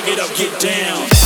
shake it up, get down.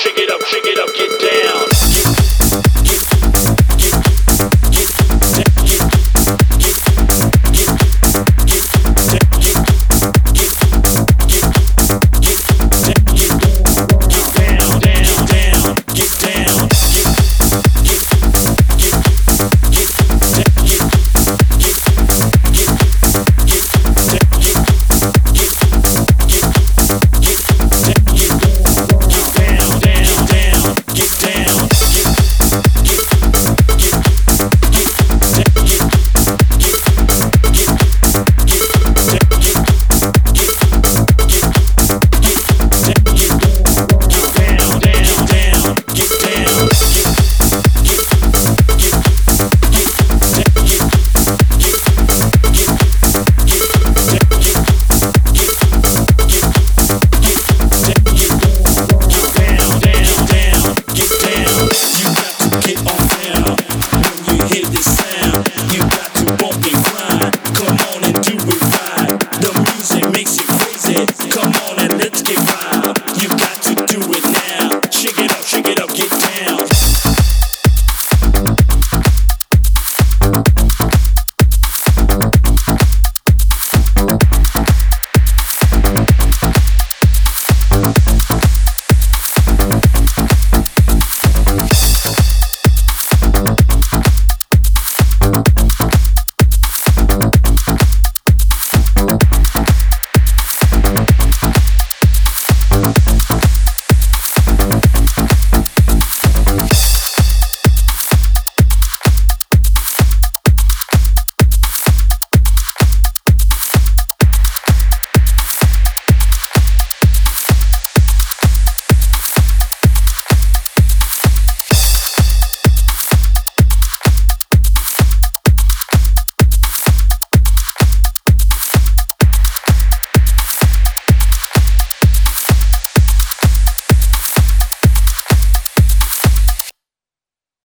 shake it up, shake it up, get down.